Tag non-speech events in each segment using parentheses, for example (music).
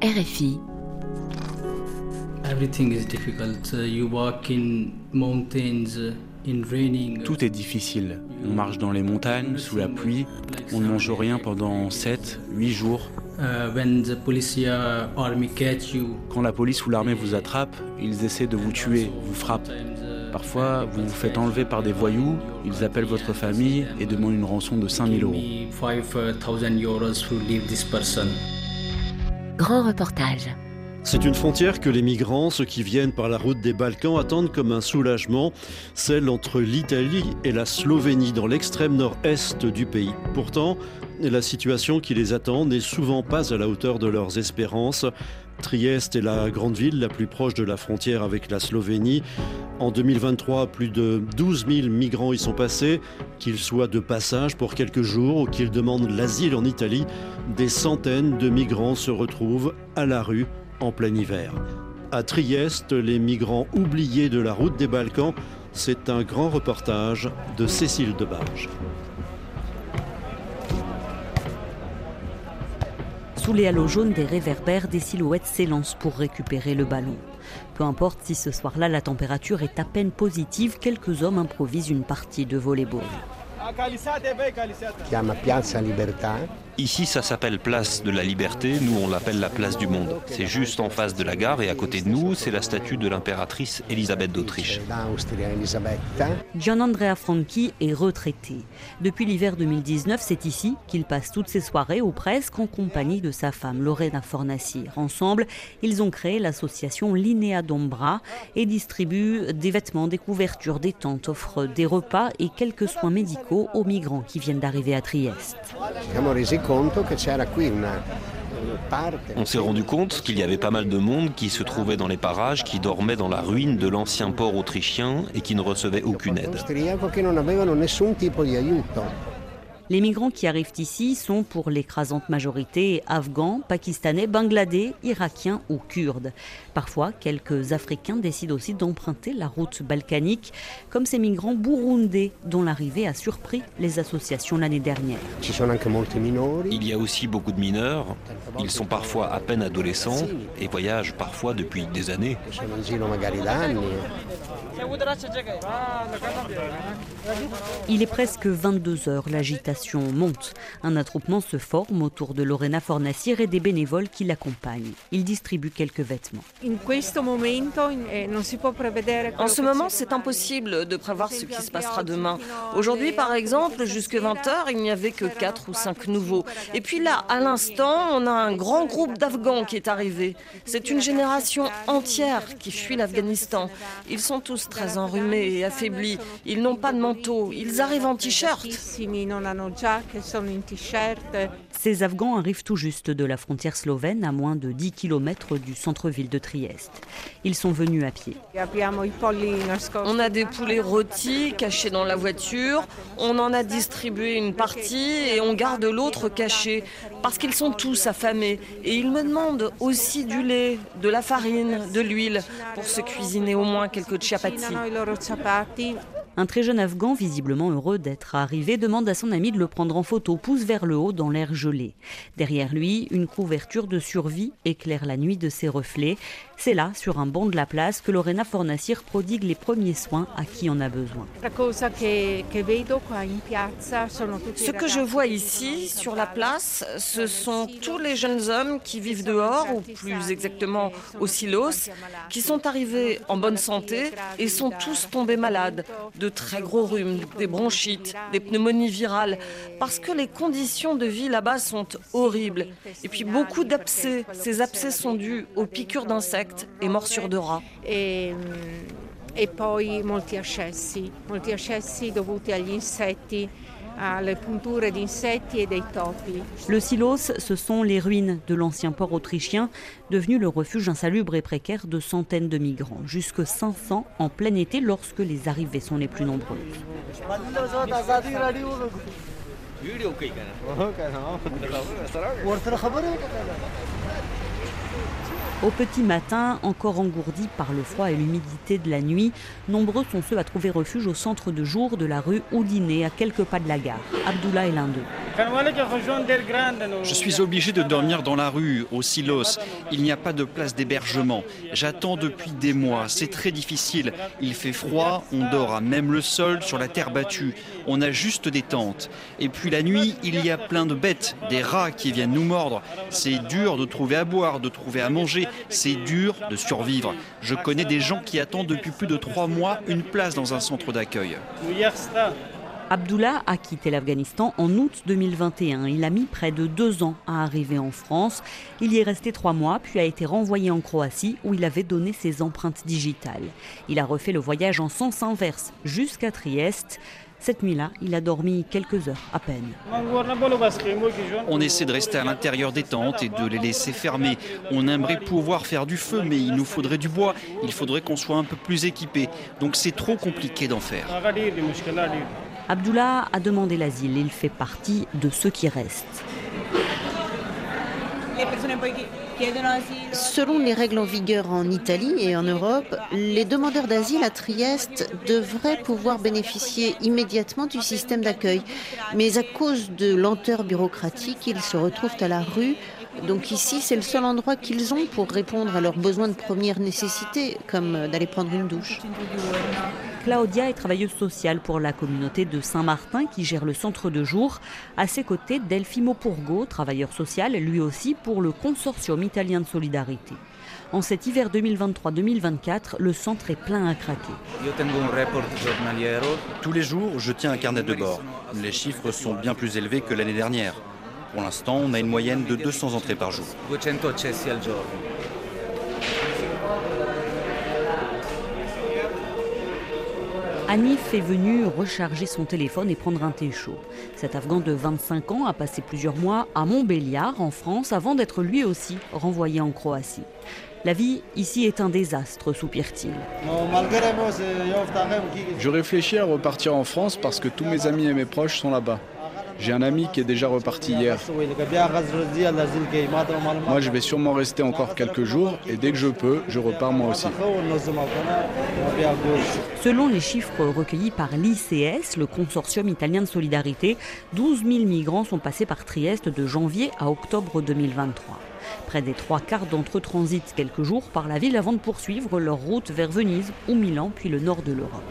RFI. Tout est difficile. On marche dans les montagnes, sous la pluie. On ne mange rien pendant 7, 8 jours. Uh, Quand la police ou l'armée vous attrape, ils essaient de vous tuer, vous frappent. Parfois, vous vous faites enlever par des voyous, ils appellent votre famille et demandent une rançon de 5000 euros. Grand reportage. C'est une frontière que les migrants, ceux qui viennent par la route des Balkans, attendent comme un soulagement, celle entre l'Italie et la Slovénie, dans l'extrême nord-est du pays. Pourtant, la situation qui les attend n'est souvent pas à la hauteur de leurs espérances. Trieste est la grande ville la plus proche de la frontière avec la Slovénie. En 2023, plus de 12 000 migrants y sont passés, qu'ils soient de passage pour quelques jours ou qu'ils demandent l'asile en Italie. Des centaines de migrants se retrouvent à la rue en plein hiver. À Trieste, les migrants oubliés de la route des Balkans, c'est un grand reportage de Cécile Debarge. Sous les halos jaunes des réverbères, des silhouettes s'élancent pour récupérer le ballon. Peu importe si ce soir-là la température est à peine positive, quelques hommes improvisent une partie de volleyball. Ici, ça s'appelle Place de la Liberté, nous on l'appelle la Place du Monde. C'est juste en face de la gare et à côté de nous, c'est la statue de l'impératrice Elisabeth d'Autriche. Gian Andrea Franchi est retraité. Depuis l'hiver 2019, c'est ici qu'il passe toutes ses soirées ou presque en compagnie de sa femme Lorena Fornassir. Ensemble, ils ont créé l'association Linea d'Ombra et distribuent des vêtements, des couvertures, des tentes, offrent des repas et quelques soins médicaux aux migrants qui viennent d'arriver à Trieste. On s'est rendu compte qu'il y avait pas mal de monde qui se trouvait dans les parages, qui dormait dans la ruine de l'ancien port autrichien et qui ne recevait aucune aide. Les migrants qui arrivent ici sont pour l'écrasante majorité afghans, pakistanais, bangladais, irakiens ou kurdes. Parfois, quelques Africains décident aussi d'emprunter la route balkanique, comme ces migrants burundais dont l'arrivée a surpris les associations l'année dernière. Il y a aussi beaucoup de mineurs. Ils sont parfois à peine adolescents et voyagent parfois depuis des années. Il est presque 22 heures, l'agitation monte. Un attroupement se forme autour de Lorena Fornacier et des bénévoles qui l'accompagnent. Ils distribuent quelques vêtements. En ce moment, c'est impossible de prévoir ce qui se passera demain. Aujourd'hui, par exemple, jusque 20h, il n'y avait que 4 ou 5 nouveaux. Et puis là, à l'instant, on a un grand groupe d'Afghans qui est arrivé. C'est une génération entière qui fuit l'Afghanistan. Ils sont tous très enrhumés et affaiblis. Ils n'ont pas de manteau. Ils arrivent en t-shirt. Ces Afghans arrivent tout juste de la frontière slovène, à moins de 10 km du centre-ville de Trieste. Ils sont venus à pied. On a des poulets rôtis cachés dans la voiture. On en a distribué une partie et on garde l'autre caché parce qu'ils sont tous affamés. Et ils me demandent aussi du lait, de la farine, de l'huile pour se cuisiner au moins quelques chapati. Un très jeune Afghan, visiblement heureux d'être arrivé, demande à son ami de le prendre en photo, pousse vers le haut dans l'air gelé. Derrière lui, une couverture de survie éclaire la nuit de ses reflets. C'est là, sur un banc de la place, que Lorena Fornassir prodigue les premiers soins à qui en a besoin. Ce que je vois ici, sur la place, ce sont tous les jeunes hommes qui vivent dehors, ou plus exactement au silos, qui sont arrivés en bonne santé et sont tous tombés malades de très gros rhumes, des bronchites, des pneumonies virales, parce que les conditions de vie là-bas sont horribles. Et puis beaucoup d'abcès. Ces abcès sont dus aux piqûres d'insectes et morsures de rats. Et, et poi molti accessi, molti accessi dovuti agli insetti. e. Le Silos, ce sont les ruines de l'ancien port autrichien, devenu le refuge insalubre et précaire de centaines de migrants, jusque 500 en plein été lorsque les arrivées sont les plus nombreuses. (laughs) Au petit matin, encore engourdis par le froid et l'humidité de la nuit, nombreux sont ceux à trouver refuge au centre de jour de la rue Oudiné, à quelques pas de la gare. Abdullah est l'un d'eux. Je suis obligé de dormir dans la rue, au silos. Il n'y a pas de place d'hébergement. J'attends depuis des mois. C'est très difficile. Il fait froid, on dort à même le sol, sur la terre battue. On a juste des tentes. Et puis la nuit, il y a plein de bêtes, des rats qui viennent nous mordre. C'est dur de trouver à boire, de trouver à manger. C'est dur de survivre. Je connais des gens qui attendent depuis plus de trois mois une place dans un centre d'accueil. Abdullah a quitté l'Afghanistan en août 2021. Il a mis près de deux ans à arriver en France. Il y est resté trois mois, puis a été renvoyé en Croatie où il avait donné ses empreintes digitales. Il a refait le voyage en sens inverse jusqu'à Trieste. Cette nuit-là, il a dormi quelques heures à peine. On essaie de rester à l'intérieur des tentes et de les laisser fermer. On aimerait pouvoir faire du feu, mais il nous faudrait du bois. Il faudrait qu'on soit un peu plus équipé. Donc c'est trop compliqué d'en faire. Abdullah a demandé l'asile. Il fait partie de ceux qui restent. Selon les règles en vigueur en Italie et en Europe, les demandeurs d'asile à Trieste devraient pouvoir bénéficier immédiatement du système d'accueil. Mais à cause de lenteur bureaucratique, ils se retrouvent à la rue. Donc ici, c'est le seul endroit qu'ils ont pour répondre à leurs besoins de première nécessité, comme d'aller prendre une douche. Claudia est travailleuse sociale pour la communauté de Saint-Martin qui gère le centre de jour. À ses côtés, Delfimo Purgo, travailleur social, lui aussi pour le consortium italien de solidarité. En cet hiver 2023-2024, le centre est plein à craquer. Tous les jours, je tiens un carnet de bord. Les chiffres sont bien plus élevés que l'année dernière. Pour l'instant, on a une moyenne de 200 entrées par jour. Anif est venu recharger son téléphone et prendre un thé chaud. Cet Afghan de 25 ans a passé plusieurs mois à Montbéliard, en France, avant d'être lui aussi renvoyé en Croatie. La vie ici est un désastre, soupire-t-il. Je réfléchis à repartir en France parce que tous mes amis et mes proches sont là-bas. J'ai un ami qui est déjà reparti hier. Moi, je vais sûrement rester encore quelques jours et dès que je peux, je repars moi aussi. Selon les chiffres recueillis par l'ICS, le consortium italien de solidarité, 12 000 migrants sont passés par Trieste de janvier à octobre 2023. Près des trois quarts d'entre eux transitent quelques jours par la ville avant de poursuivre leur route vers Venise ou Milan, puis le nord de l'Europe.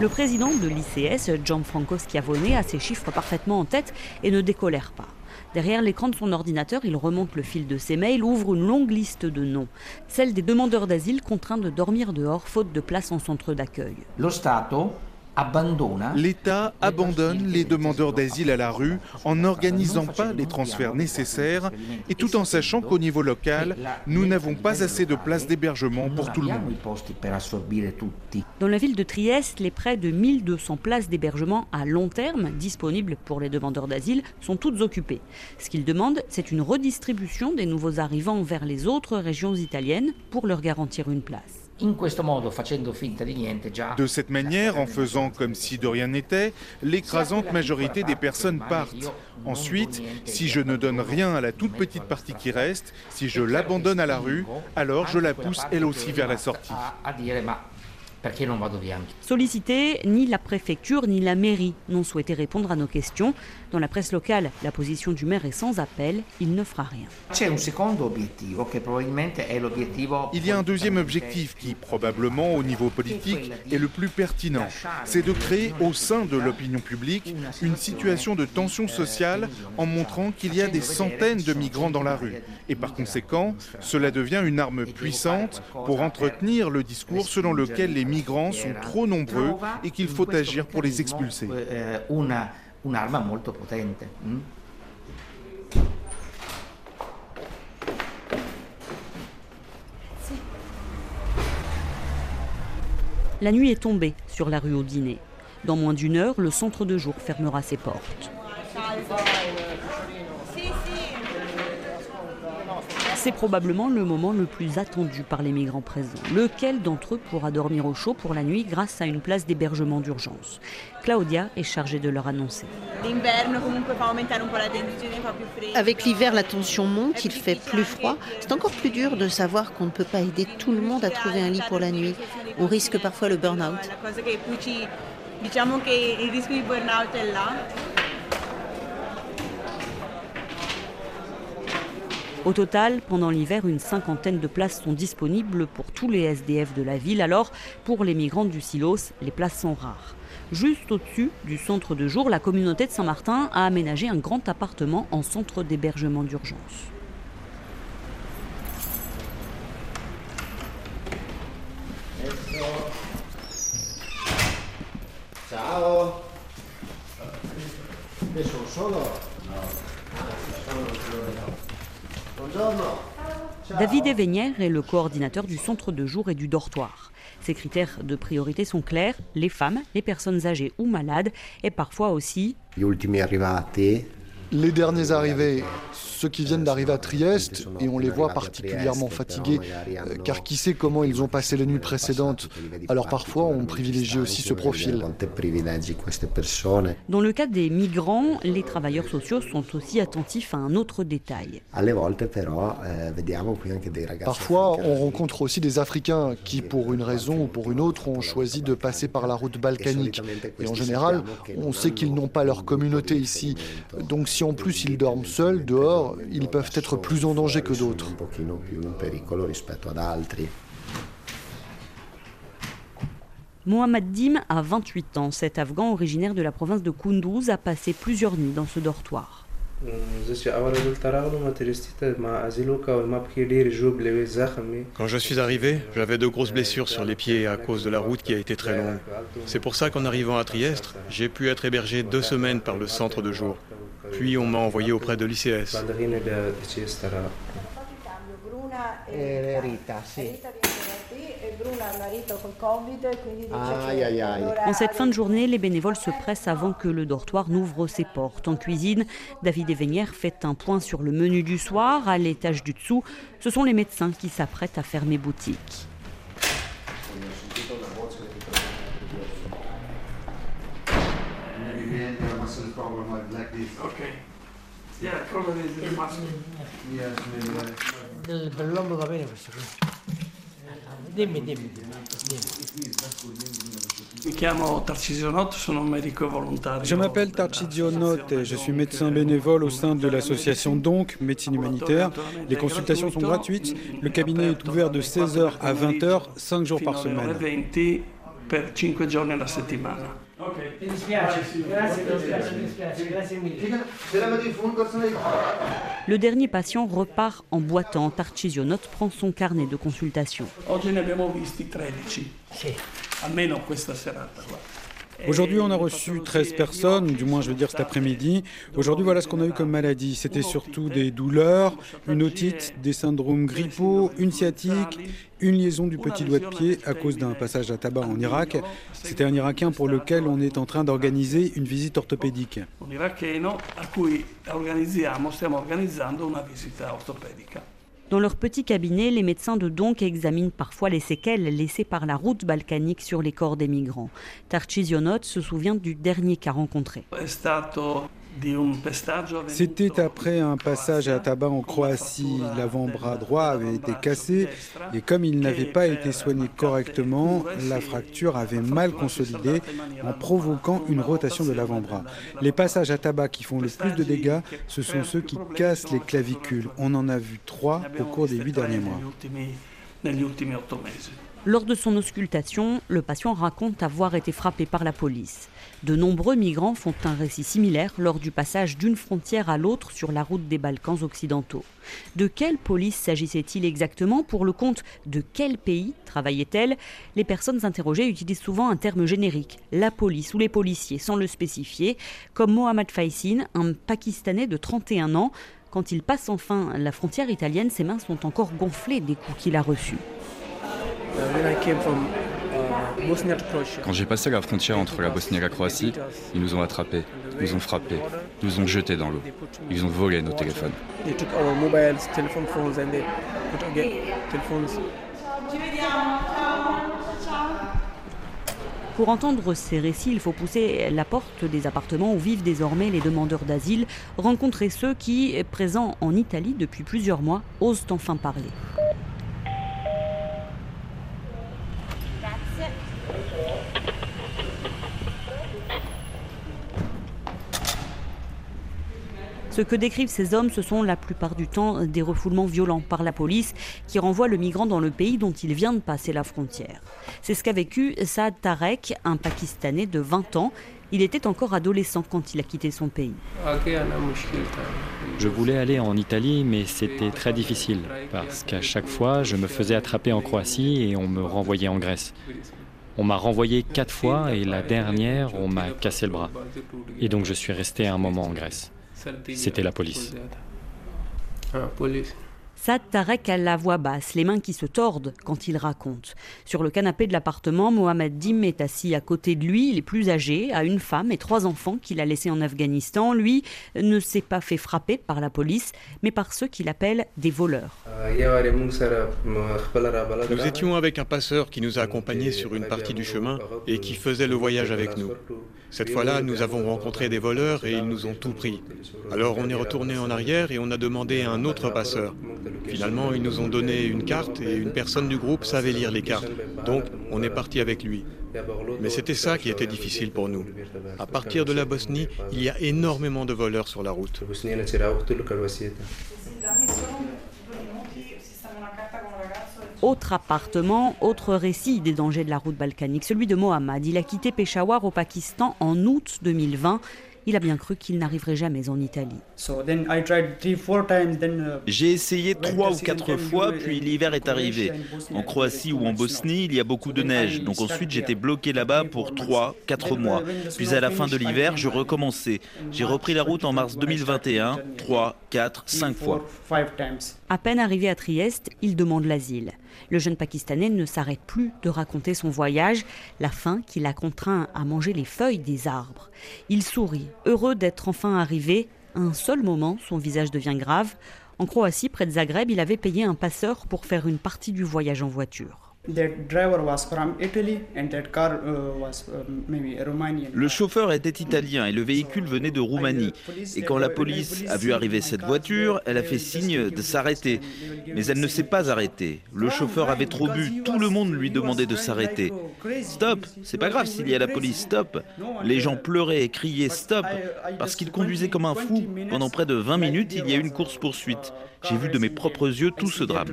Le président de l'ICS, Gianfranco Schiavone, a ses chiffres parfaitement en tête et ne décolère pas. Derrière l'écran de son ordinateur, il remonte le fil de ses mails, ouvre une longue liste de noms, celle des demandeurs d'asile contraints de dormir dehors faute de place en centre d'accueil. L'État abandonne les demandeurs d'asile à la rue en n'organisant pas les transferts nécessaires et tout en sachant qu'au niveau local, nous n'avons pas assez de places d'hébergement pour tout le monde. Dans la ville de Trieste, les près de 1200 places d'hébergement à long terme disponibles pour les demandeurs d'asile sont toutes occupées. Ce qu'ils demandent, c'est une redistribution des nouveaux arrivants vers les autres régions italiennes pour leur garantir une place. De cette manière, en faisant comme si de rien n'était, l'écrasante majorité des personnes partent. Ensuite, si je ne donne rien à la toute petite partie qui reste, si je l'abandonne à la rue, alors je la pousse elle aussi vers la sortie. Sollicité, ni la préfecture ni la mairie n'ont souhaité répondre à nos questions. Dans la presse locale, la position du maire est sans appel, il ne fera rien. Il y a un deuxième objectif qui, probablement au niveau politique, est le plus pertinent. C'est de créer au sein de l'opinion publique une situation de tension sociale en montrant qu'il y a des centaines de migrants dans la rue. Et par conséquent, cela devient une arme puissante pour entretenir le discours selon lequel les migrants sont trop nombreux et qu'il faut agir pour les expulser. La nuit est tombée sur la rue au dîner. Dans moins d'une heure, le centre de jour fermera ses portes. C'est probablement le moment le plus attendu par les migrants présents. Lequel d'entre eux pourra dormir au chaud pour la nuit grâce à une place d'hébergement d'urgence? Claudia est chargée de leur annoncer. Avec l'hiver, la tension monte, il fait plus froid. C'est encore plus dur de savoir qu'on ne peut pas aider tout le monde à trouver un lit pour la nuit. On risque parfois le burn-out. Au total, pendant l'hiver, une cinquantaine de places sont disponibles pour tous les SDF de la ville. Alors, pour les migrants du Silos, les places sont rares. Juste au-dessus du centre de jour, la communauté de Saint-Martin a aménagé un grand appartement en centre d'hébergement d'urgence. Ciao. David Evenière est le coordinateur du centre de jour et du dortoir. Ses critères de priorité sont clairs, les femmes, les personnes âgées ou malades et parfois aussi les derniers arrivés, ceux qui viennent d'arriver à Trieste, et on les voit particulièrement fatigués, euh, car qui sait comment ils ont passé les nuits précédentes. Alors parfois, on privilégie aussi ce profil. Dans le cas des migrants, les travailleurs sociaux sont aussi attentifs à un autre détail. Parfois, on rencontre aussi des Africains qui, pour une raison ou pour une autre, ont choisi de passer par la route balkanique. Et en général, on sait qu'ils n'ont pas leur communauté ici. Donc si en plus ils dorment seuls, dehors, ils peuvent être plus en danger que d'autres. Mohamed Dim a 28 ans. Cet Afghan originaire de la province de Kunduz a passé plusieurs nuits dans ce dortoir. Quand je suis arrivé, j'avais de grosses blessures sur les pieds à cause de la route qui a été très longue. C'est pour ça qu'en arrivant à Trieste, j'ai pu être hébergé deux semaines par le centre de jour. Puis on m'a envoyé auprès de l'ICS. En cette fin de journée, les bénévoles se pressent avant que le dortoir n'ouvre ses portes. En cuisine, David Evenière fait un point sur le menu du soir. À l'étage du dessous, ce sont les médecins qui s'apprêtent à fermer boutique. Je m'appelle Tarcisio Notte et je suis médecin bénévole au sein de l'association DONC, médecine humanitaire. Les consultations sont gratuites. Le cabinet est ouvert de 16h à 20h, 5 jours par semaine. Le dernier patient repart en boitant. Tarcisio Note prend son carnet de consultation. Aujourd'hui, on a reçu 13 personnes, du moins je veux dire cet après-midi. Aujourd'hui, voilà ce qu'on a eu comme maladie. C'était surtout des douleurs, une otite, des syndromes grippaux, une sciatique, une liaison du petit doigt de pied à cause d'un passage à tabac en Irak. C'était un Irakien pour lequel on est en train d'organiser une visite orthopédique. Dans leur petit cabinet, les médecins de Donk examinent parfois les séquelles laissées par la route balkanique sur les corps des migrants. Tarcisionot se souvient du dernier cas rencontré. C'était après un passage à tabac en Croatie. L'avant-bras droit avait été cassé et comme il n'avait pas été soigné correctement, la fracture avait mal consolidé en provoquant une rotation de l'avant-bras. Les passages à tabac qui font le plus de dégâts, ce sont ceux qui cassent les clavicules. On en a vu trois au cours des huit derniers mois. Lors de son auscultation, le patient raconte avoir été frappé par la police. De nombreux migrants font un récit similaire lors du passage d'une frontière à l'autre sur la route des Balkans occidentaux. De quelle police s'agissait-il exactement Pour le compte de quel pays travaillait-elle? Les personnes interrogées utilisent souvent un terme générique, la police ou les policiers, sans le spécifier, comme Mohamed Faisine, un Pakistanais de 31 ans. Quand il passe enfin la frontière italienne, ses mains sont encore gonflées des coups qu'il a reçus. Uh, Quand j'ai passé la frontière entre la Bosnie et la Croatie, ils nous ont attrapés, nous ont frappés, nous ont jetés dans l'eau. Ils ont volé nos téléphones. Pour entendre ces récits, il faut pousser la porte des appartements où vivent désormais les demandeurs d'asile, rencontrer ceux qui, présents en Italie depuis plusieurs mois, osent enfin parler. Ce que décrivent ces hommes, ce sont la plupart du temps des refoulements violents par la police qui renvoie le migrant dans le pays dont il vient de passer la frontière. C'est ce qu'a vécu Saad Tarek, un Pakistanais de 20 ans. Il était encore adolescent quand il a quitté son pays. Je voulais aller en Italie, mais c'était très difficile parce qu'à chaque fois, je me faisais attraper en Croatie et on me renvoyait en Grèce. On m'a renvoyé quatre fois et la dernière, on m'a cassé le bras. Et donc je suis resté un moment en Grèce. C'était la police. Sad Tarek a la voix basse, les mains qui se tordent quand il raconte. Sur le canapé de l'appartement, Mohamed Dim est assis à côté de lui. Il est plus âgé, a une femme et trois enfants qu'il a laissés en Afghanistan. Lui ne s'est pas fait frapper par la police, mais par ceux qu'il appelle des voleurs. Nous étions avec un passeur qui nous a accompagnés sur une partie du chemin et qui faisait le voyage avec nous. Cette fois-là, nous avons rencontré des voleurs et ils nous ont tout pris. Alors on est retourné en arrière et on a demandé à un autre passeur. Finalement, ils nous ont donné une carte et une personne du groupe savait lire les cartes. Donc, on est parti avec lui. Mais c'était ça qui était difficile pour nous. À partir de la Bosnie, il y a énormément de voleurs sur la route. Autre appartement, autre récit des dangers de la route balkanique, celui de Mohammad. Il a quitté Peshawar au Pakistan en août 2020 il a bien cru qu'il n'arriverait jamais en Italie. Uh, J'ai essayé trois ou quatre fois, puis l'hiver est arrivé. En Croatie ou en Bosnie, il y a beaucoup de neige, donc ensuite j'étais bloqué là-bas pour trois, quatre mois. Puis à la fin de l'hiver, je recommençais. J'ai repris la route en mars 2021, trois, quatre, cinq fois. À peine arrivé à Trieste, il demande l'asile. Le jeune Pakistanais ne s'arrête plus de raconter son voyage, la faim qui l'a contraint à manger les feuilles des arbres. Il sourit, heureux d'être enfin arrivé. un seul moment, son visage devient grave. En Croatie, près de Zagreb, il avait payé un passeur pour faire une partie du voyage en voiture. Le chauffeur était italien et le véhicule venait de Roumanie. Et quand la police a vu arriver cette voiture, elle a fait signe de s'arrêter. Mais elle ne s'est pas arrêtée. Le chauffeur avait trop bu. Tout le monde lui demandait de s'arrêter. Stop C'est pas grave s'il y a la police, stop Les gens pleuraient et criaient stop parce qu'il conduisait comme un fou. Pendant près de 20 minutes, il y a eu une course-poursuite. J'ai vu de mes propres yeux tout ce drame.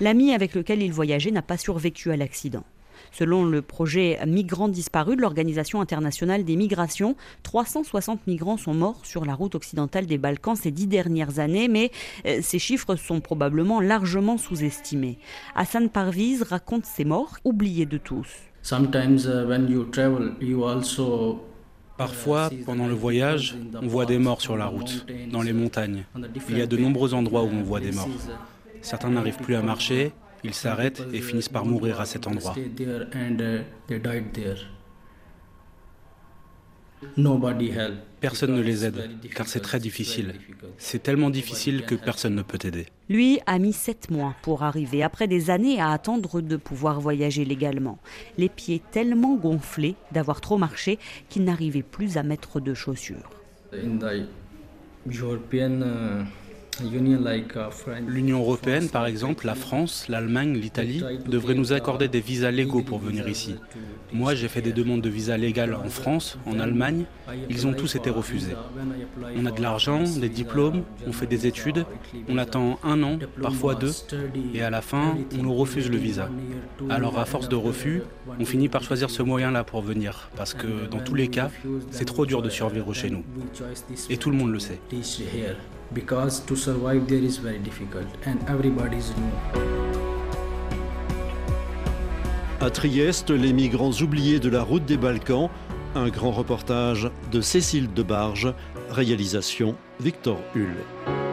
L'ami avec lequel il voyageait n'a pas survécu à l'accident. Selon le projet Migrants disparus de l'Organisation internationale des migrations, 360 migrants sont morts sur la route occidentale des Balkans ces dix dernières années, mais euh, ces chiffres sont probablement largement sous-estimés. Hassan Parviz raconte ces morts oubliés de tous. Parfois, pendant le voyage, on voit des morts sur la route, dans les montagnes. Il y a de nombreux endroits où on voit des morts. Certains n'arrivent plus à marcher, ils s'arrêtent et finissent par mourir à cet endroit. Personne ne les aide, car c'est très difficile. C'est tellement difficile que personne ne peut aider. Lui a mis sept mois pour arriver, après des années à attendre de pouvoir voyager légalement. Les pieds tellement gonflés d'avoir trop marché qu'il n'arrivait plus à mettre de chaussures. L'Union européenne, par exemple, la France, l'Allemagne, l'Italie, devraient nous accorder des visas légaux pour venir ici. Moi, j'ai fait des demandes de visa légales en France, en Allemagne. Ils ont tous été refusés. On a de l'argent, des diplômes, on fait des études, on attend un an, parfois deux, et à la fin, on nous refuse le visa. Alors, à force de refus, on finit par choisir ce moyen-là pour venir, parce que dans tous les cas, c'est trop dur de survivre chez nous. Et tout le monde le sait because to survive there is very difficult and everybody is new. À Trieste, les migrants oubliés de la route des Balkans, un grand reportage de Cécile Debarge, réalisation Victor Hull.